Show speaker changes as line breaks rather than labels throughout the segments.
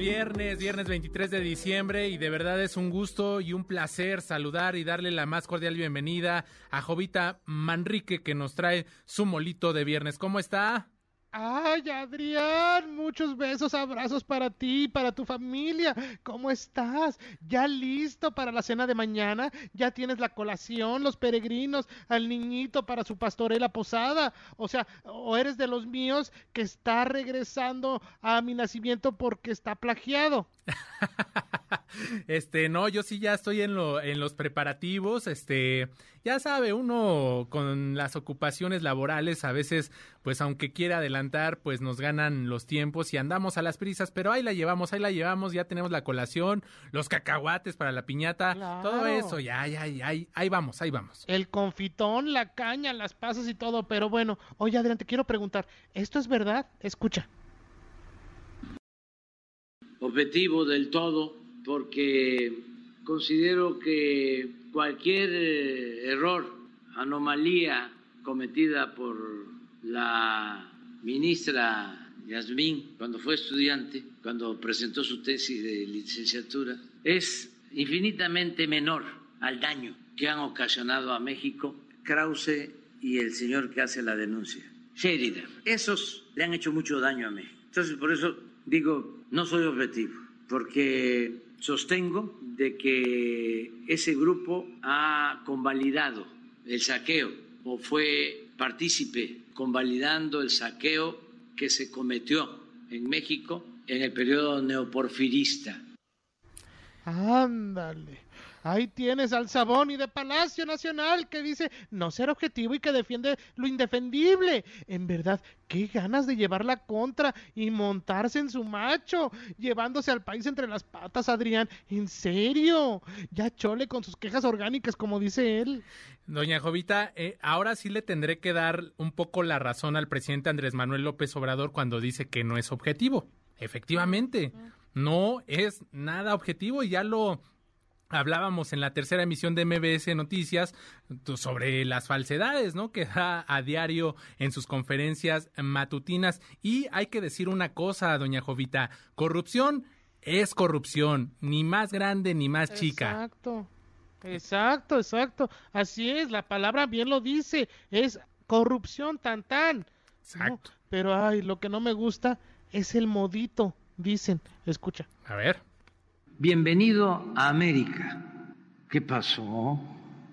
Viernes, viernes 23 de diciembre y de verdad es un gusto y un placer saludar y darle la más cordial bienvenida a Jovita Manrique que nos trae su molito de viernes. ¿Cómo está?
Ay, Adrián, muchos besos, abrazos para ti, para tu familia. ¿Cómo estás? ¿Ya listo para la cena de mañana? ¿Ya tienes la colación, los peregrinos, al niñito para su pastorela posada? O sea, ¿o eres de los míos que está regresando a mi nacimiento porque está plagiado?
este, no, yo sí ya estoy en, lo, en los preparativos, este, ya sabe, uno con las ocupaciones laborales a veces, pues aunque quiera adelantar, pues nos ganan los tiempos y andamos a las prisas, pero ahí la llevamos, ahí la llevamos, ya tenemos la colación, los cacahuates para la piñata, todo eso, ya, ya, ya, ahí, ahí vamos, ahí vamos.
El confitón, la caña, las pasas y todo, pero bueno, oye adelante, quiero preguntar, ¿esto es verdad? Escucha
objetivo del todo porque considero que cualquier eh, error, anomalía cometida por la ministra Yasmín cuando fue estudiante, cuando presentó su tesis de licenciatura, es infinitamente menor al daño que han ocasionado a México Krause y el señor que hace la denuncia, Sheridan. Esos le han hecho mucho daño a México. Entonces, por eso digo, no soy objetivo, porque sostengo de que ese grupo ha convalidado el saqueo o fue partícipe convalidando el saqueo que se cometió en México en el periodo neoporfirista.
Ándale. Ahí tienes al Sabón y de Palacio Nacional que dice no ser objetivo y que defiende lo indefendible. En verdad, qué ganas de llevar la contra y montarse en su macho, llevándose al país entre las patas, Adrián. En serio, ya chole con sus quejas orgánicas, como dice él.
Doña Jovita, eh, ahora sí le tendré que dar un poco la razón al presidente Andrés Manuel López Obrador cuando dice que no es objetivo. Efectivamente, no es nada objetivo y ya lo hablábamos en la tercera emisión de MBS Noticias sobre las falsedades, ¿no? Que da a diario en sus conferencias matutinas. Y hay que decir una cosa, doña Jovita, corrupción es corrupción, ni más grande ni más chica.
Exacto, exacto, exacto. Así es, la palabra bien lo dice, es corrupción tan tan.
Exacto.
pero ay, lo que no me gusta es el modito, dicen. Escucha.
A ver.
Bienvenido a América. ¿Qué pasó?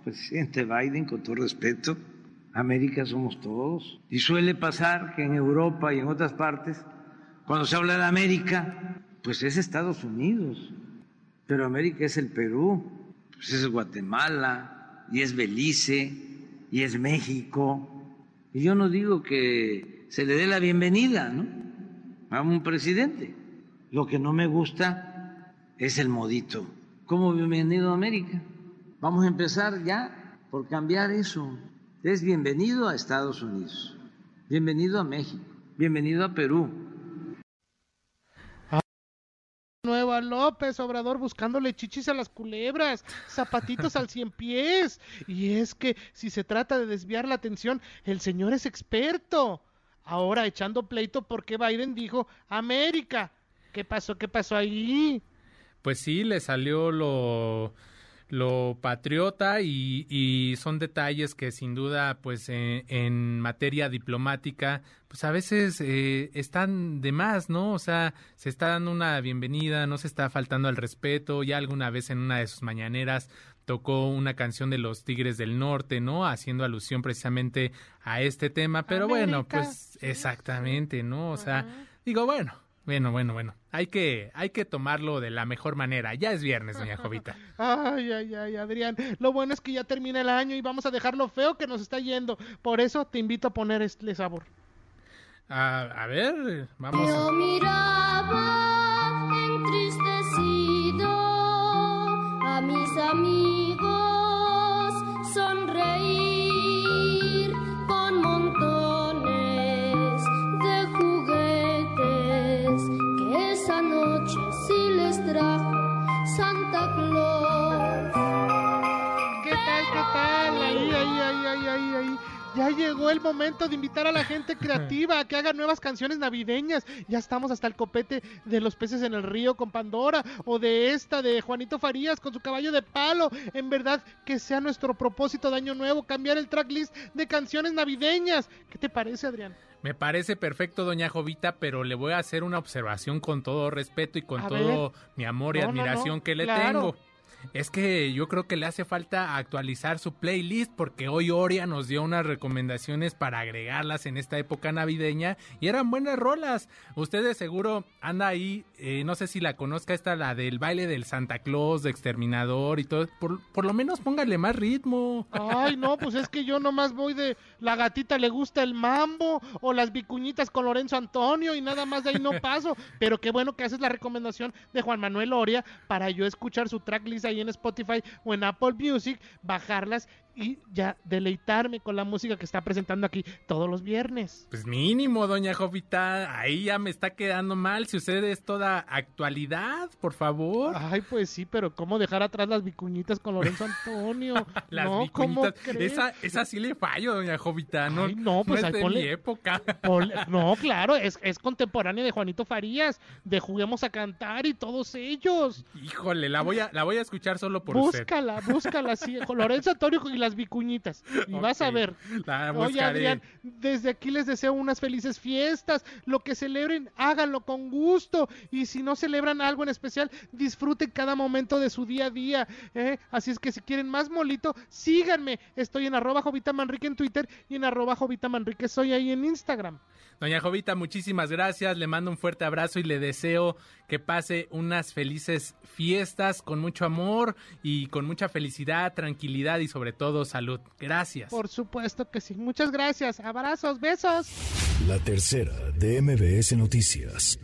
Presidente Biden, con todo respeto, América somos todos. Y suele pasar que en Europa y en otras partes, cuando se habla de América, pues es Estados Unidos. Pero América es el Perú, pues es Guatemala, y es Belice, y es México. Y yo no digo que se le dé la bienvenida, ¿no? A un presidente. Lo que no me gusta es el modito. Como bienvenido a América. Vamos a empezar ya por cambiar eso. Es bienvenido a Estados Unidos, bienvenido a México, bienvenido a Perú.
Nueva López Obrador buscándole chichis a las culebras, zapatitos al cien pies. Y es que si se trata de desviar la atención, el señor es experto. Ahora echando pleito porque Biden dijo América. ¿Qué pasó? ¿Qué pasó ahí?
Pues sí, le salió lo, lo patriota y, son detalles que sin duda, pues en, materia diplomática, pues a veces eh, están de más, ¿no? O sea, se está dando una bienvenida, no se está faltando al respeto, ya alguna vez en una de sus mañaneras tocó una canción de los Tigres del Norte, ¿no? Haciendo alusión precisamente a este tema, pero bueno, pues exactamente, ¿no? O sea, digo, bueno, bueno, bueno, bueno. Hay que, hay que tomarlo de la mejor manera. Ya es viernes, doña Jovita.
Ay, ay, ay, Adrián. Lo bueno es que ya termina el año y vamos a dejar lo feo que nos está yendo. Por eso te invito a poner este sabor.
a ver, vamos.
Yo miraba entristecido a mis amigos
Ya llegó el momento de invitar a la gente creativa a que haga nuevas canciones navideñas. Ya estamos hasta el copete de los peces en el río con Pandora o de esta de Juanito Farías con su caballo de palo. En verdad que sea nuestro propósito de año nuevo cambiar el tracklist de canciones navideñas. ¿Qué te parece, Adrián?
Me parece perfecto, doña Jovita, pero le voy a hacer una observación con todo respeto y con todo mi amor y admiración que le tengo. Es que yo creo que le hace falta actualizar su playlist porque hoy Oria nos dio unas recomendaciones para agregarlas en esta época navideña y eran buenas rolas. Ustedes seguro anda ahí, eh, no sé si la conozca esta, la del baile del Santa Claus, de Exterminador y todo. Por, por lo menos póngale más ritmo.
Ay, no, pues es que yo nomás voy de la gatita le gusta el mambo o las vicuñitas con Lorenzo Antonio y nada más de ahí no paso. Pero qué bueno que haces la recomendación de Juan Manuel Oria para yo escuchar su tracklist ahí en Spotify o en Apple Music, bajarlas y ya deleitarme con la música que está presentando aquí todos los viernes.
Pues mínimo, doña Jovita, ahí ya me está quedando mal. Si usted es toda actualidad, por favor.
Ay, pues sí, pero ¿cómo dejar atrás las vicuñitas con Lorenzo Antonio?
las no, vicuñitas. Esa, esa sí le fallo, doña Jovita, ¿no?
no, pues
no es de mi época.
no, claro, es, es contemporáneo de Juanito Farías, de Juguemos a Cantar y todos ellos.
Híjole, la voy a, la voy a escuchar solo por
búscala, Búscala, búscala, sí. Lorenzo Antonio y las vicuñitas. Y vas a ver. Oye, Adrián, desde aquí les deseo unas felices fiestas. Lo que celebren, háganlo con gusto. Y si no celebran algo en especial, disfruten cada momento de su día a día. ¿eh? Así es que si quieren más molito, síganme. Estoy en arroba Jovita Manrique en Twitter y en arroba Jovita Manrique soy ahí en Instagram.
Doña Jovita, muchísimas gracias. Le mando un fuerte abrazo y le deseo que pase unas felices fiestas con mucho amor y con mucha felicidad, tranquilidad y sobre todo salud. Gracias.
Por supuesto que sí. Muchas gracias. Abrazos, besos.
La tercera de MBS Noticias.